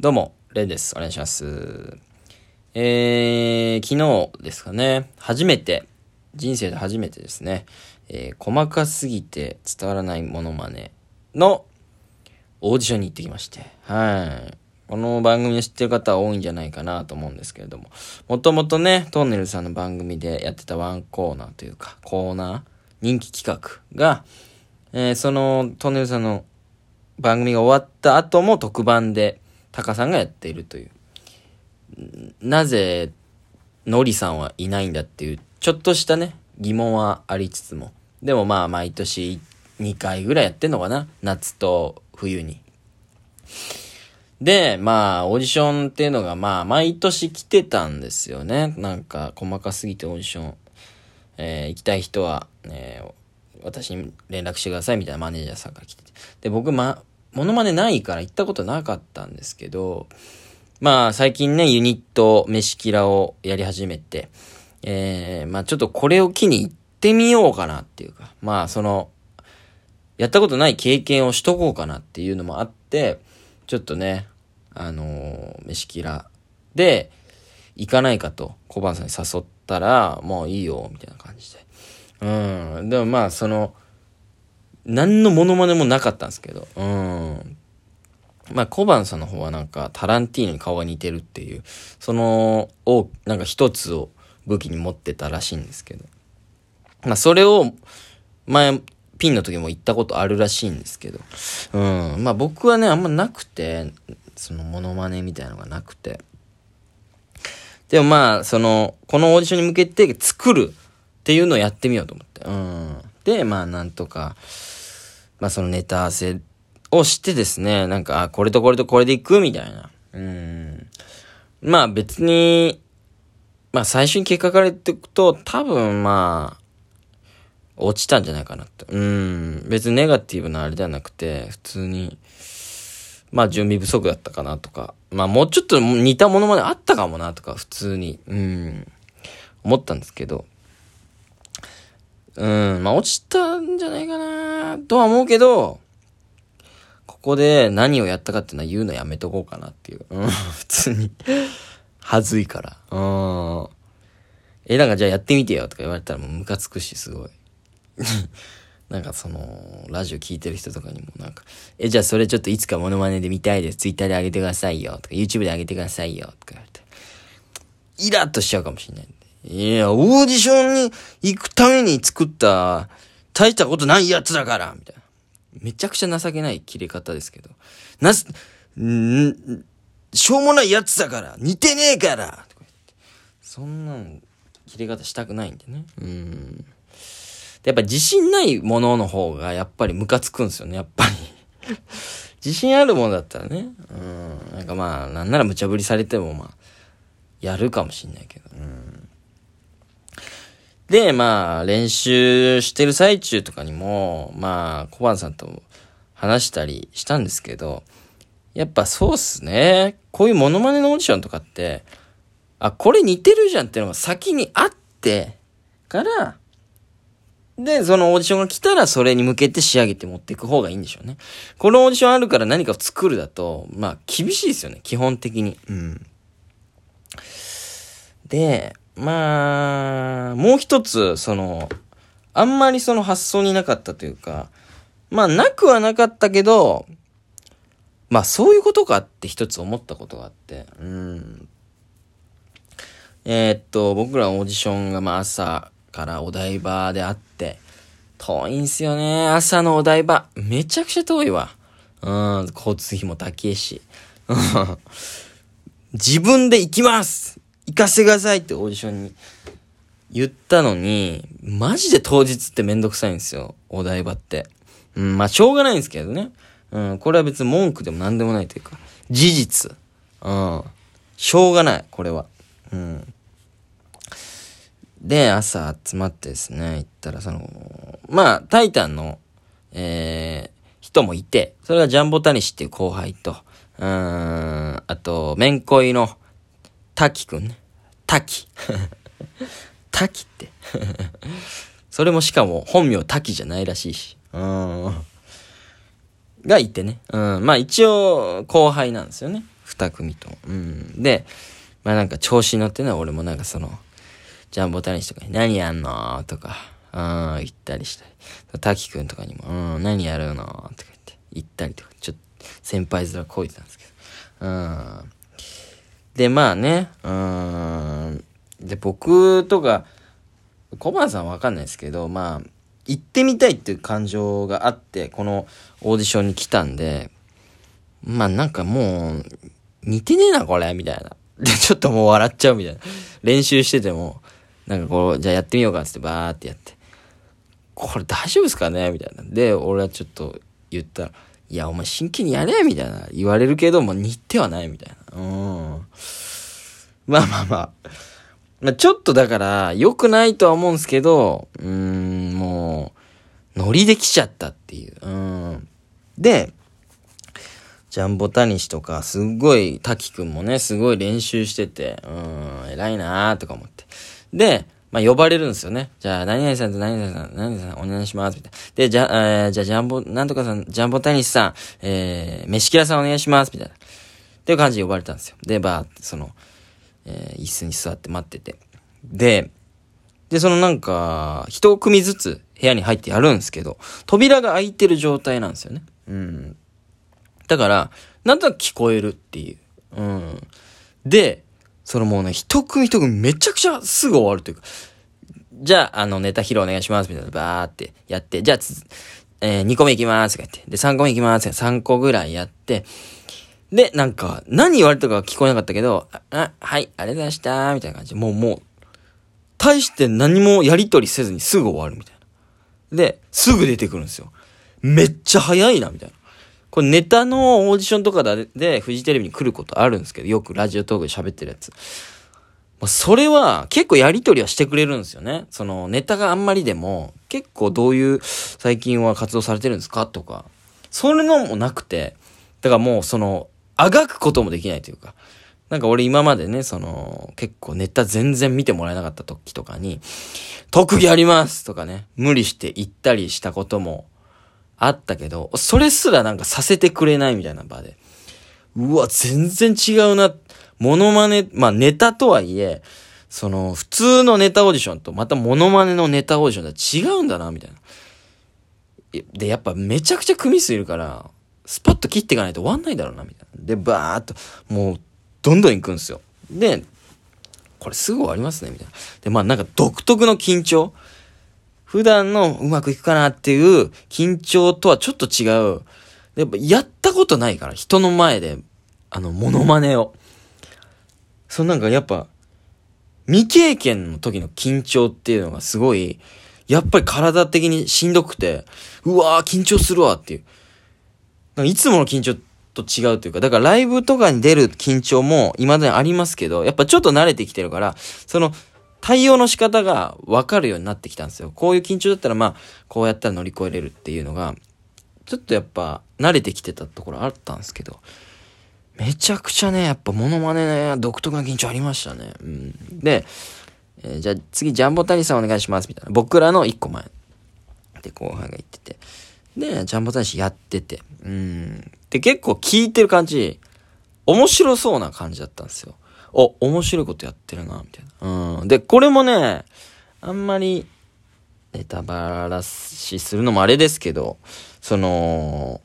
どうも、レンです。お願いします。えー、昨日ですかね、初めて、人生で初めてですね、えー細かすぎて伝わらないモノマネのオーディションに行ってきまして、はい。この番組を知ってる方は多いんじゃないかなと思うんですけれども、もともとね、トンネルさんの番組でやってたワンコーナーというか、コーナー、人気企画が、えーそのトンネルさんの番組が終わった後も特番でタカさんがやっているという。なぜ、ノリさんはいないんだっていう、ちょっとしたね、疑問はありつつも。でもまあ、毎年2回ぐらいやってんのかな夏と冬に。で、まあ、オーディションっていうのがまあ、毎年来てたんですよね。なんか、細かすぎてオーディション。えー行きたい人は、えー私に連絡してくださいみたいなマネージャーさんが来てて。で、僕、ま、モノマネないから行ったことなかったんですけど、まあ、最近ね、ユニット、飯キラをやり始めて、えー、まあちょっとこれを機に行ってみようかなっていうか、まあその、やったことない経験をしとこうかなっていうのもあって、ちょっとね、あのー飯キラで、行かないかと、小判さんに誘ったら、もういいよ、みたいな感じで。うん。でもまあ、その、何のモノマネもなかったんですけど、うん。まあ、小判さんの方はなんか、タランティーノに顔が似てるっていう、その、を、なんか一つを武器に持ってたらしいんですけど。まあ、それを、前、ピンの時も言ったことあるらしいんですけど。うん。まあ、僕はね、あんまなくて、その、モノマネみたいなのがなくて。でもまあ、その、このオーディションに向けて作るっていうのをやってみようと思って。うん。で、まあ、なんとか、まあ、そのネタ合わせをしてですね、なんか、あ、これとこれとこれでいくみたいな。うん。まあ、別に、まあ、最初に結果から言っていくと、多分まあ、落ちたんじゃないかなって。うん。別にネガティブなあれではなくて、普通に、まあ準備不足だったかなとか、まあもうちょっと似たものまであったかもなとか、普通に、うん、思ったんですけど、うん、まあ落ちたんじゃないかなとは思うけど、ここで何をやったかっていうのは言うのやめとこうかなっていう。うん、普通に。はずいから。うん。え、なんかじゃあやってみてよとか言われたらもうムカつくし、すごい。なんかその、ラジオ聞いてる人とかにもなんか、え、じゃあそれちょっといつかモノマネで見たいです。ツイッターで上げてくださいよ。とか、YouTube で上げてくださいよ。とか言われて。イラッとしちゃうかもしれない。いや、オーディションに行くために作った、大したことないやつだからみたいな。めちゃくちゃ情けない切れ方ですけど。なす、んしょうもないやつだから似てねえから。そんなん、切れ方したくないんでね。うん。でやっぱ自信ないものの方がやっぱりムカつくんですよね、やっぱり。自信あるものだったらね。うん。なんかまあ、なんなら無茶ぶりされてもまあ、やるかもしんないけど。うん。で、まあ、練習してる最中とかにも、まあ、小判さんと話したりしたんですけど、やっぱそうっすね。こういうモノマネのオーディションとかって、あ、これ似てるじゃんっていうのが先にあって、から、で、そのオーディションが来たらそれに向けて仕上げて持っていく方がいいんでしょうね。このオーディションあるから何かを作るだと、まあ厳しいですよね、基本的に。うん。で、まあ、もう一つ、その、あんまりその発想になかったというか、まあなくはなかったけど、まあそういうことかって一つ思ったことがあって、うん。えーっと、僕らオーディションがまあ朝からお台場であって、遠いんすよね。朝のお台場。めちゃくちゃ遠いわ。うん、交通費も高いし。自分で行きます行かせてくださいってオーディションに言ったのに、マジで当日ってめんどくさいんですよ。お台場って。うん、まあしょうがないんですけどね。うん、これは別に文句でも何でもないというか、事実。うん。しょうがない、これは。うん。で、朝集まってですね、行ったら、その、まあ、タイタンの、えー、人もいて、それがジャンボタニシっていう後輩と、うん、あと、めんこいの、滝くんね。滝。滝って。それもしかも本名滝じゃないらしいし。うん。がいてね。うん。まあ一応、後輩なんですよね。二組とも。うん。で、まあなんか調子に乗ってね、俺もなんかその、ジャンボタニシとかに、何やんのとか、うん、言ったりしたり。滝くんとかにも、うん、何やるのとか言って、言ったりとか、ちょっと、先輩面こいてたんですけど。うん。で、まあね、うん。で、僕とか、小判さんわかんないですけど、まあ、行ってみたいっていう感情があって、このオーディションに来たんで、まあなんかもう、似てねえな、これ、みたいな。で、ちょっともう笑っちゃうみたいな。練習してても、なんかこう、じゃあやってみようかっつってバーってやって。これ大丈夫ですかね？みたいな。で、俺はちょっと言ったら、いや、お前真剣にやれみたいな。言われるけども、似てはないみたいな。うん。まあまあまあ。まあ、ちょっとだから、良くないとは思うんですけど、うーん、もう、ノリで来ちゃったっていう。うん。で、ジャンボタニシとか、すっごい、滝くんもね、すごい練習してて、うん、偉いなーとか思って。で、まあ、呼ばれるんですよね。じゃあ、何々さんと何々さん、何々さんお願いします、みたいな。で、じゃあ、えー、じゃあ、ジャンボ、なんとかさん、ジャンボタニシさん、えー、飯キラさんお願いします、みたいな。っていう感じで呼ばれたんですよ。で、ばーって、その、えー、椅子に座って待ってて。で、で、そのなんか、一組ずつ部屋に入ってやるんですけど、扉が開いてる状態なんですよね。うん。だから、なんとなく聞こえるっていう。うん。で、そのもうね、一組一組めちゃくちゃすぐ終わるというか、じゃあ、あの、ネタ披露お願いします、みたいな、バーってやって、じゃあ、えー、2個目行きます、とか言って。で、3個目行きます、3個ぐらいやって、で、なんか、何言われたか聞こえなかったけど、あ、はい、ありがとうございました、みたいな感じ、もう、もう、大して何もやりとりせずにすぐ終わるみたいな。で、すぐ出てくるんですよ。めっちゃ早いな、みたいな。これネタのオーディションとかで、フジテレビに来ることあるんですけど、よくラジオトークで喋ってるやつ。まそれは結構やりとりはしてくれるんですよね。そのネタがあんまりでも、結構どういう最近は活動されてるんですかとか。それのもなくて、だからもうその、あがくこともできないというか。なんか俺今までね、その、結構ネタ全然見てもらえなかった時とかに、特技ありますとかね、無理して言ったりしたこともあったけど、それすらなんかさせてくれないみたいな場で。うわ、全然違うな。モノマネ、まあネタとはいえ、その、普通のネタオーディションとまたモノマネのネタオーディションとは違うんだな、みたいな。で、やっぱめちゃくちゃ組数いるから、スパッと切っていかないと終わんないだろうな、みたいな。で、バーっと、もう、どんどん行くんですよ。で、これすぐ終わりますね、みたいな。で、まあなんか独特の緊張。普段のうまくいくかなっていう緊張とはちょっと違う。やっぱやったことないから、人の前で、あの、モノマネを。そのなんかやっぱ、未経験の時の緊張っていうのがすごい、やっぱり体的にしんどくて、うわー緊張するわっていう。いつもの緊張と違うというか、だからライブとかに出る緊張も未だにありますけど、やっぱちょっと慣れてきてるから、その対応の仕方が分かるようになってきたんですよ。こういう緊張だったらまあ、こうやったら乗り越えれるっていうのが、ちょっとやっぱ慣れてきてたところあったんですけど、めちゃくちゃね、やっぱモノマネね、独特な緊張ありましたね。うん。で、えー、じゃあ次ジャンボタニさんお願いしますみたいな。僕らの一個前。で、後輩が言ってて。で、ジャンボタニシやってて。うん。で、結構聞いてる感じ、面白そうな感じだったんですよ。お、面白いことやってるな、みたいな。うん。で、これもね、あんまり、ネタバラしするのもあれですけど、その、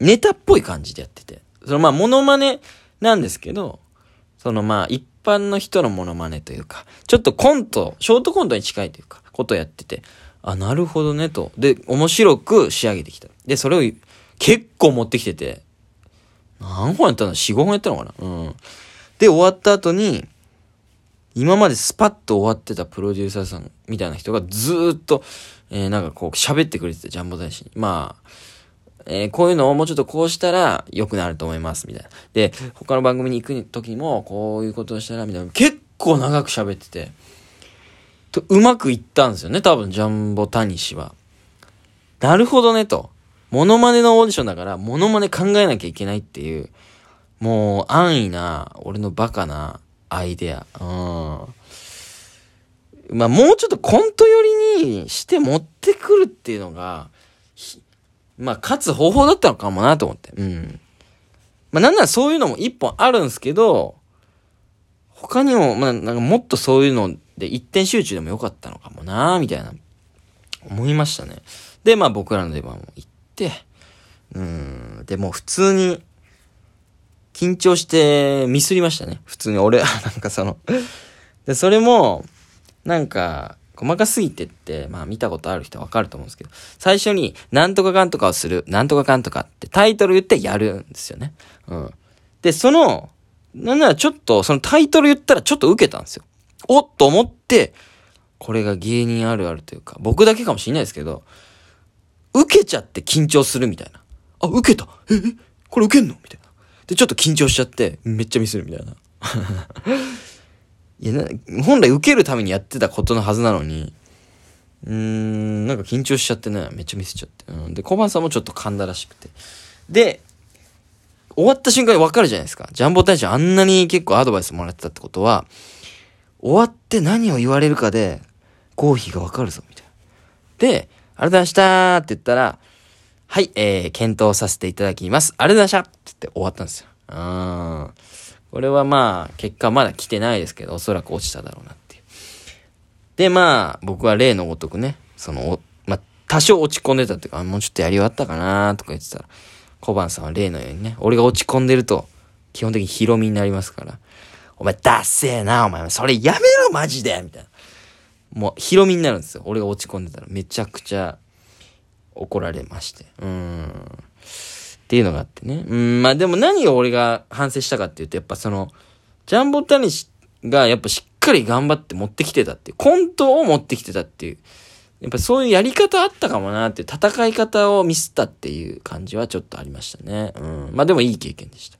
ネタっぽい感じでやってて。そのまあ、モノマネなんですけど、そのまあ、一般の人のモノマネというか、ちょっとコント、ショートコントに近いというか、ことやってて、あ、なるほどね、と。で、面白く仕上げてきた。で、それを結構持ってきてて、何本やったの ?4、5本やったのかな？うん。で、終わった後に、今までスパッと終わってたプロデューサーさんみたいな人がずっと、えー、なんかこう喋ってくれてて、ジャンボ大使に。まあ、えー、こういうのをもうちょっとこうしたら良くなると思います、みたいな。で、他の番組に行く時も、こういうことをしたら、みたいな。結構長く喋ってて、と、うまくいったんですよね、多分、ジャンボタニシは。なるほどね、と。モノマネのオーディションだから、モノマネ考えなきゃいけないっていう、もう安易な、俺のバカなアイデア。うん。まあ、もうちょっとコント寄りにして持ってくるっていうのが、まあ、勝つ方法だったのかもなと思って。うん。まあなんならそういうのも一本あるんですけど、他にも、まあなんかもっとそういうので一点集中でもよかったのかもなみたいな、思いましたね。で、まあ僕らの出番も行って、うん、でも普通に、緊張してミスりましたね。普通に俺、なんかそので、それも、なんか、細かすぎてって、まあ見たことある人はわかると思うんですけど、最初に、なんとかかんとかをする、なんとかかんとかってタイトル言ってやるんですよね。うん。で、その、なんならちょっと、そのタイトル言ったらちょっと受けたんですよ。おっと思って、これが芸人あるあるというか、僕だけかもしんないですけど、受けちゃって緊張するみたいな。あ、受けたえ、え、これ受けんの？みたいな。で、ちょっと緊張しちゃって、めっちゃミスるみたいな。いやな、本来受けるためにやってたことのはずなのに、うーん、なんか緊張しちゃってね、めっちゃミスっちゃって。うん、で、小判さんもちょっと噛んだらしくて。で、終わった瞬間にわかるじゃないですか。ジャンボ大将あんなに結構アドバイスもらってたってことは、終わって何を言われるかで、合否がわかるぞ、みたいな。で、ありがとうございましたって言ったら、はい、えー、検討させていただきます。ありがとうございましたって言って終わったんですよ。うん。これはまあ、結果まだ来てないですけど、おそらく落ちただろうなっていう。で、まあ、僕は例のごとくね、その、まあ、多少落ち込んでたっていうか、もうちょっとやり終わったかなとか言ってたら、小判さんは例のようにね、俺が落ち込んでると、基本的にヒロミになりますから、お前、ダッセーな、お前、それやめろ、マジでみたいな。もう、ヒロミになるんですよ。俺が落ち込んでたら、めちゃくちゃ怒られまして。うーん。っていうのがあってね。うん、まあでも何を俺が反省したかっていうと、やっぱその、ジャンボタニシがやっぱしっかり頑張って持ってきてたっていう、コントを持ってきてたっていう、やっぱそういうやり方あったかもなって、戦い方をミスったっていう感じはちょっとありましたね。うん。まあでもいい経験でした。